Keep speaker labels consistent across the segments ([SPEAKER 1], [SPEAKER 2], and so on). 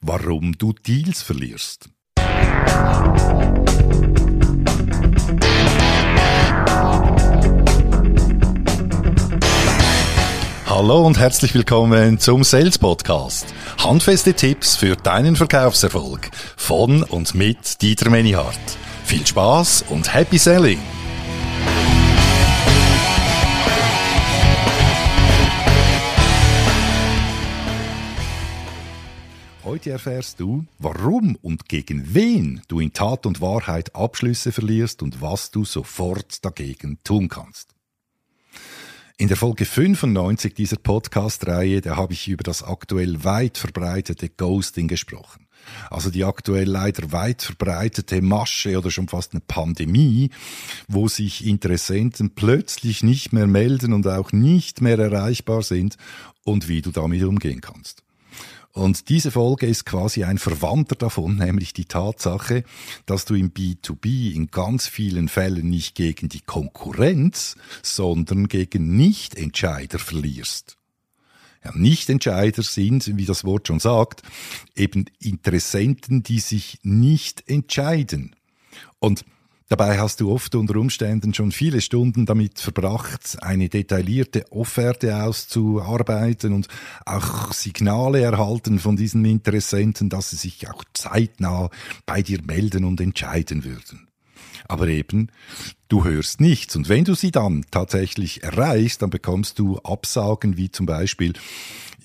[SPEAKER 1] warum du Deals verlierst. Hallo und herzlich willkommen zum Sales Podcast. Handfeste Tipps für deinen Verkaufserfolg von und mit Dieter Menihardt. Viel Spaß und Happy Selling! Heute erfährst du, warum und gegen wen du in Tat und Wahrheit Abschlüsse verlierst und was du sofort dagegen tun kannst. In der Folge 95 dieser Podcast-Reihe, da habe ich über das aktuell weit verbreitete Ghosting gesprochen. Also die aktuell leider weit verbreitete Masche oder schon fast eine Pandemie, wo sich Interessenten plötzlich nicht mehr melden und auch nicht mehr erreichbar sind und wie du damit umgehen kannst. Und diese Folge ist quasi ein Verwandter davon, nämlich die Tatsache, dass du im B2B in ganz vielen Fällen nicht gegen die Konkurrenz, sondern gegen Nichtentscheider verlierst. Ja, Nichtentscheider sind, wie das Wort schon sagt, eben Interessenten, die sich nicht entscheiden. Und Dabei hast du oft unter Umständen schon viele Stunden damit verbracht, eine detaillierte Offerte auszuarbeiten und auch Signale erhalten von diesen Interessenten, dass sie sich auch zeitnah bei dir melden und entscheiden würden. Aber eben, du hörst nichts. Und wenn du sie dann tatsächlich erreichst, dann bekommst du Absagen wie zum Beispiel,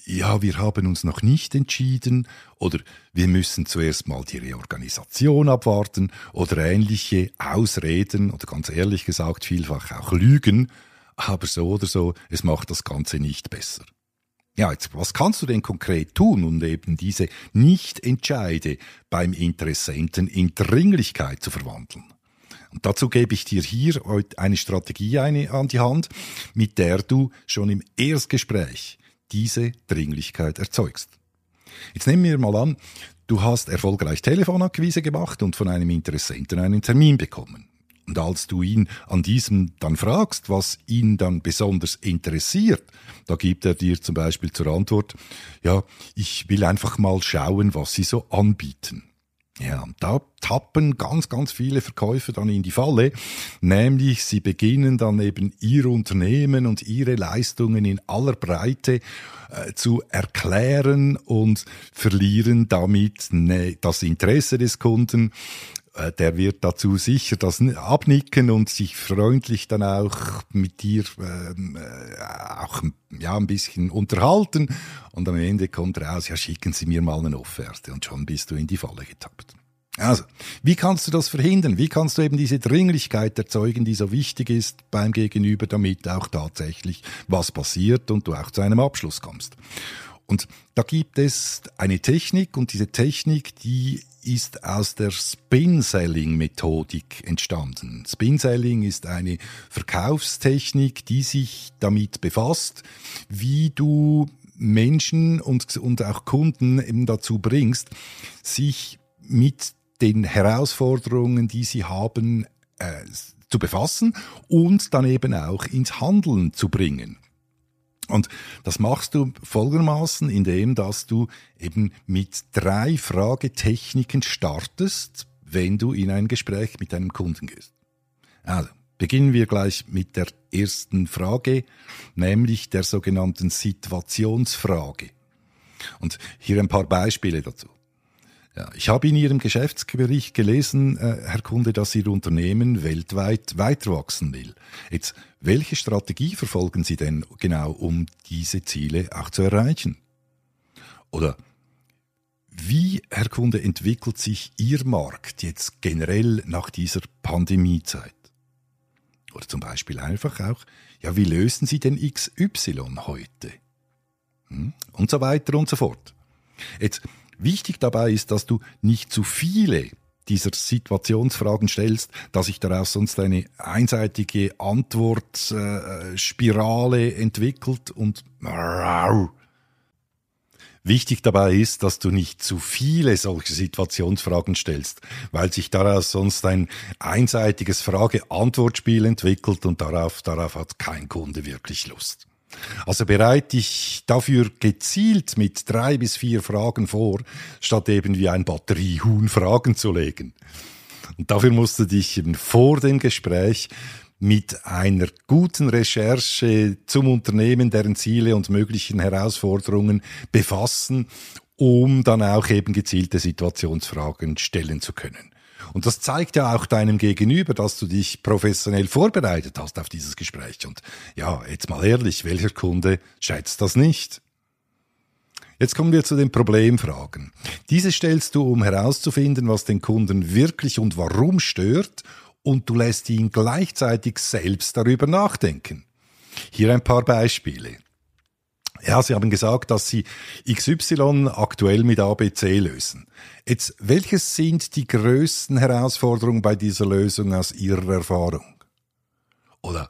[SPEAKER 1] ja, wir haben uns noch nicht entschieden oder wir müssen zuerst mal die Reorganisation abwarten oder ähnliche Ausreden oder ganz ehrlich gesagt vielfach auch Lügen, aber so oder so, es macht das Ganze nicht besser. Ja, jetzt, was kannst du denn konkret tun, um eben diese Nichtentscheide beim Interessenten in Dringlichkeit zu verwandeln? Und dazu gebe ich dir hier eine Strategie eine an die Hand, mit der du schon im Erstgespräch diese Dringlichkeit erzeugst. Jetzt nehmen wir mal an, du hast erfolgreich Telefonakquise gemacht und von einem Interessenten einen Termin bekommen. Und als du ihn an diesem dann fragst, was ihn dann besonders interessiert, da gibt er dir zum Beispiel zur Antwort, ja, ich will einfach mal schauen, was sie so anbieten. Ja, da tappen ganz, ganz viele Verkäufer dann in die Falle, nämlich sie beginnen dann eben ihr Unternehmen und ihre Leistungen in aller Breite äh, zu erklären und verlieren damit ne, das Interesse des Kunden der wird dazu sicher das abnicken und sich freundlich dann auch mit dir ähm, äh, auch ja ein bisschen unterhalten und am Ende kommt raus, ja schicken Sie mir mal eine Offerte und schon bist du in die Falle getappt. Also, wie kannst du das verhindern? Wie kannst du eben diese Dringlichkeit erzeugen, die so wichtig ist beim Gegenüber, damit auch tatsächlich was passiert und du auch zu einem Abschluss kommst? Und da gibt es eine Technik und diese Technik, die ist aus der Spin-Selling-Methodik entstanden. Spin-Selling ist eine Verkaufstechnik, die sich damit befasst, wie du Menschen und, und auch Kunden eben dazu bringst, sich mit den Herausforderungen, die sie haben, äh, zu befassen und dann eben auch ins Handeln zu bringen. Und das machst du folgendermaßen, indem dass du eben mit drei Fragetechniken startest, wenn du in ein Gespräch mit deinem Kunden gehst. Also, beginnen wir gleich mit der ersten Frage, nämlich der sogenannten Situationsfrage. Und hier ein paar Beispiele dazu. Ich habe in Ihrem Geschäftsbericht gelesen, äh, Herr Kunde, dass Ihr Unternehmen weltweit weiter wachsen will. Jetzt, welche Strategie verfolgen Sie denn genau, um diese Ziele auch zu erreichen? Oder wie, Herr Kunde, entwickelt sich Ihr Markt jetzt generell nach dieser Pandemiezeit? Oder zum Beispiel einfach auch, ja, wie lösen Sie denn XY heute? Hm? Und so weiter und so fort. Jetzt, Wichtig dabei ist, dass du nicht zu viele dieser Situationsfragen stellst, dass sich daraus sonst eine einseitige Antwortspirale äh, entwickelt und Wichtig dabei ist, dass du nicht zu viele solche Situationsfragen stellst, weil sich daraus sonst ein einseitiges Frage-Antwort-Spiel entwickelt und darauf, darauf hat kein Kunde wirklich Lust. Also bereite dich dafür gezielt mit drei bis vier Fragen vor, statt eben wie ein Batteriehuhn Fragen zu legen. Und dafür musst du dich eben vor dem Gespräch mit einer guten Recherche zum Unternehmen, deren Ziele und möglichen Herausforderungen befassen, um dann auch eben gezielte Situationsfragen stellen zu können. Und das zeigt ja auch deinem Gegenüber, dass du dich professionell vorbereitet hast auf dieses Gespräch. Und ja, jetzt mal ehrlich, welcher Kunde schätzt das nicht? Jetzt kommen wir zu den Problemfragen. Diese stellst du, um herauszufinden, was den Kunden wirklich und warum stört und du lässt ihn gleichzeitig selbst darüber nachdenken. Hier ein paar Beispiele. Ja, Sie haben gesagt, dass Sie XY aktuell mit ABC lösen. Jetzt, welches sind die größten Herausforderungen bei dieser Lösung aus Ihrer Erfahrung? Oder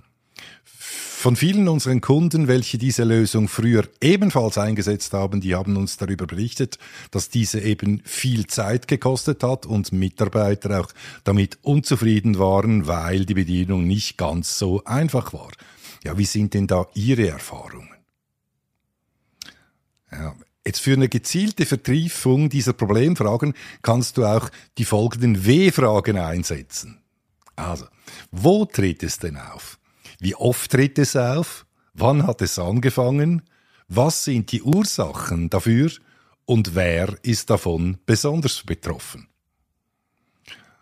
[SPEAKER 1] von vielen unseren Kunden, welche diese Lösung früher ebenfalls eingesetzt haben, die haben uns darüber berichtet, dass diese eben viel Zeit gekostet hat und Mitarbeiter auch damit unzufrieden waren, weil die Bedienung nicht ganz so einfach war. Ja, wie sind denn da Ihre Erfahrungen? Ja, Jetzt für eine gezielte Vertiefung dieser Problemfragen kannst du auch die folgenden W-Fragen einsetzen. Also, wo tritt es denn auf? Wie oft tritt es auf? Wann hat es angefangen? Was sind die Ursachen dafür? Und wer ist davon besonders betroffen?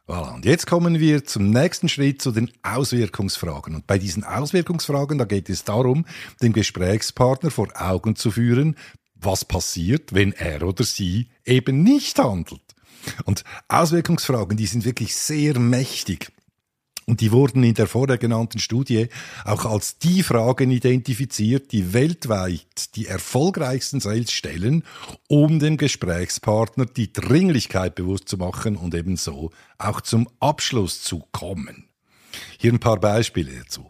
[SPEAKER 1] Voilà. Und jetzt kommen wir zum nächsten Schritt zu den Auswirkungsfragen. Und bei diesen Auswirkungsfragen, da geht es darum, dem Gesprächspartner vor Augen zu führen, was passiert, wenn er oder sie eben nicht handelt. Und Auswirkungsfragen, die sind wirklich sehr mächtig. Und die wurden in der vorher genannten Studie auch als die Fragen identifiziert, die weltweit die erfolgreichsten Sales stellen, um dem Gesprächspartner die Dringlichkeit bewusst zu machen und ebenso auch zum Abschluss zu kommen. Hier ein paar Beispiele dazu.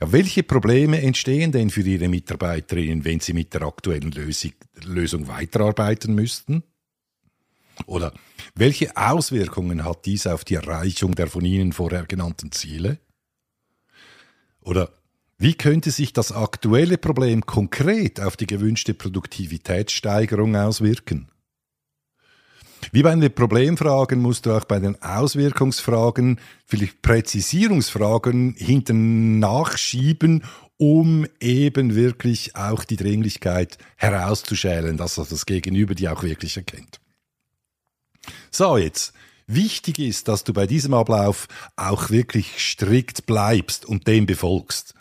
[SPEAKER 1] Ja, welche Probleme entstehen denn für Ihre Mitarbeiterinnen, wenn Sie mit der aktuellen Lösung, Lösung weiterarbeiten müssten? Oder welche Auswirkungen hat dies auf die Erreichung der von Ihnen vorher genannten Ziele? Oder wie könnte sich das aktuelle Problem konkret auf die gewünschte Produktivitätssteigerung auswirken? Wie bei den Problemfragen musst du auch bei den Auswirkungsfragen, vielleicht Präzisierungsfragen hinten nachschieben, um eben wirklich auch die Dringlichkeit herauszuschälen, dass das Gegenüber die auch wirklich erkennt. So, jetzt. Wichtig ist, dass du bei diesem Ablauf auch wirklich strikt bleibst und dem befolgst.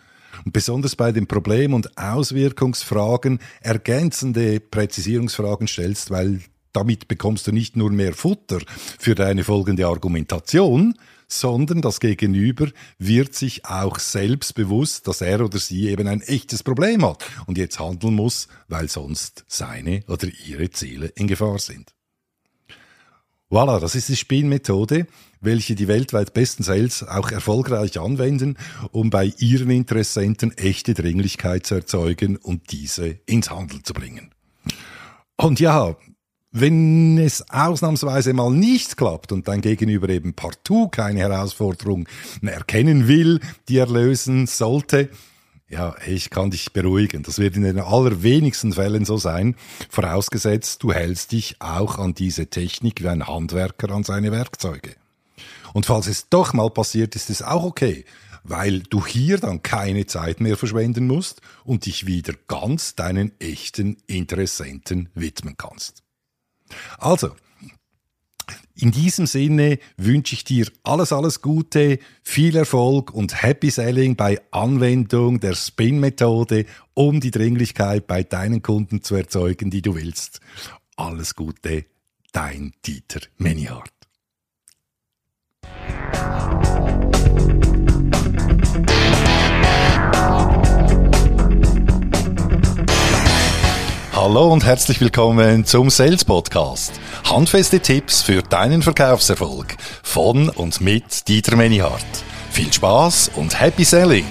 [SPEAKER 1] Und besonders bei den Problem- und Auswirkungsfragen ergänzende Präzisierungsfragen stellst, weil damit bekommst du nicht nur mehr Futter für deine folgende Argumentation, sondern das Gegenüber wird sich auch selbst bewusst, dass er oder sie eben ein echtes Problem hat und jetzt handeln muss, weil sonst seine oder ihre Ziele in Gefahr sind. Voilà, das ist die Spielmethode, welche die weltweit besten Sales auch erfolgreich anwenden, um bei ihren Interessenten echte Dringlichkeit zu erzeugen und diese ins Handeln zu bringen. Und ja, wenn es ausnahmsweise mal nicht klappt und dein Gegenüber eben partout keine Herausforderung erkennen will, die er lösen sollte, ja, ich kann dich beruhigen. Das wird in den allerwenigsten Fällen so sein, vorausgesetzt, du hältst dich auch an diese Technik wie ein Handwerker an seine Werkzeuge. Und falls es doch mal passiert, ist es auch okay, weil du hier dann keine Zeit mehr verschwenden musst und dich wieder ganz deinen echten Interessenten widmen kannst. Also, in diesem Sinne wünsche ich dir alles, alles Gute, viel Erfolg und Happy Selling bei Anwendung der Spin-Methode, um die Dringlichkeit bei deinen Kunden zu erzeugen, die du willst. Alles Gute, dein Dieter Menihardt. Hallo und herzlich willkommen zum Sales Podcast. Handfeste Tipps für deinen Verkaufserfolg von und mit Dieter Menihardt. Viel Spaß und Happy Selling!